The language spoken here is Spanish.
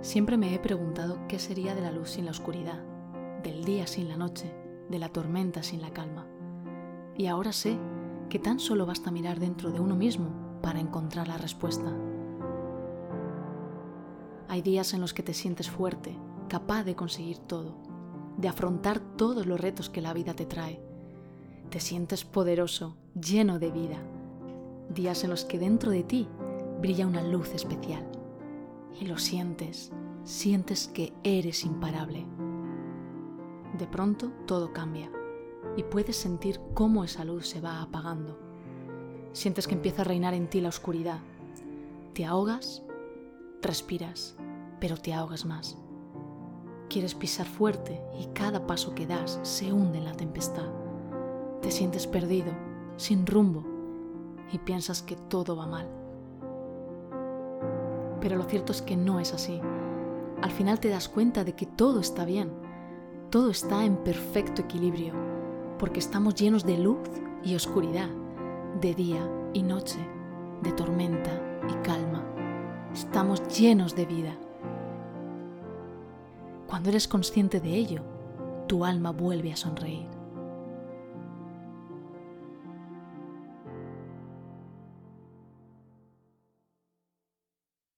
Siempre me he preguntado qué sería de la luz sin la oscuridad, del día sin la noche, de la tormenta sin la calma. Y ahora sé que tan solo basta mirar dentro de uno mismo para encontrar la respuesta. Hay días en los que te sientes fuerte, capaz de conseguir todo, de afrontar todos los retos que la vida te trae. Te sientes poderoso, lleno de vida. Días en los que dentro de ti brilla una luz especial y lo sientes, sientes que eres imparable. De pronto todo cambia y puedes sentir cómo esa luz se va apagando. Sientes que empieza a reinar en ti la oscuridad. Te ahogas, respiras, pero te ahogas más. Quieres pisar fuerte y cada paso que das se hunde en la tempestad. Te sientes perdido, sin rumbo y piensas que todo va mal pero lo cierto es que no es así. Al final te das cuenta de que todo está bien, todo está en perfecto equilibrio, porque estamos llenos de luz y oscuridad, de día y noche, de tormenta y calma. Estamos llenos de vida. Cuando eres consciente de ello, tu alma vuelve a sonreír.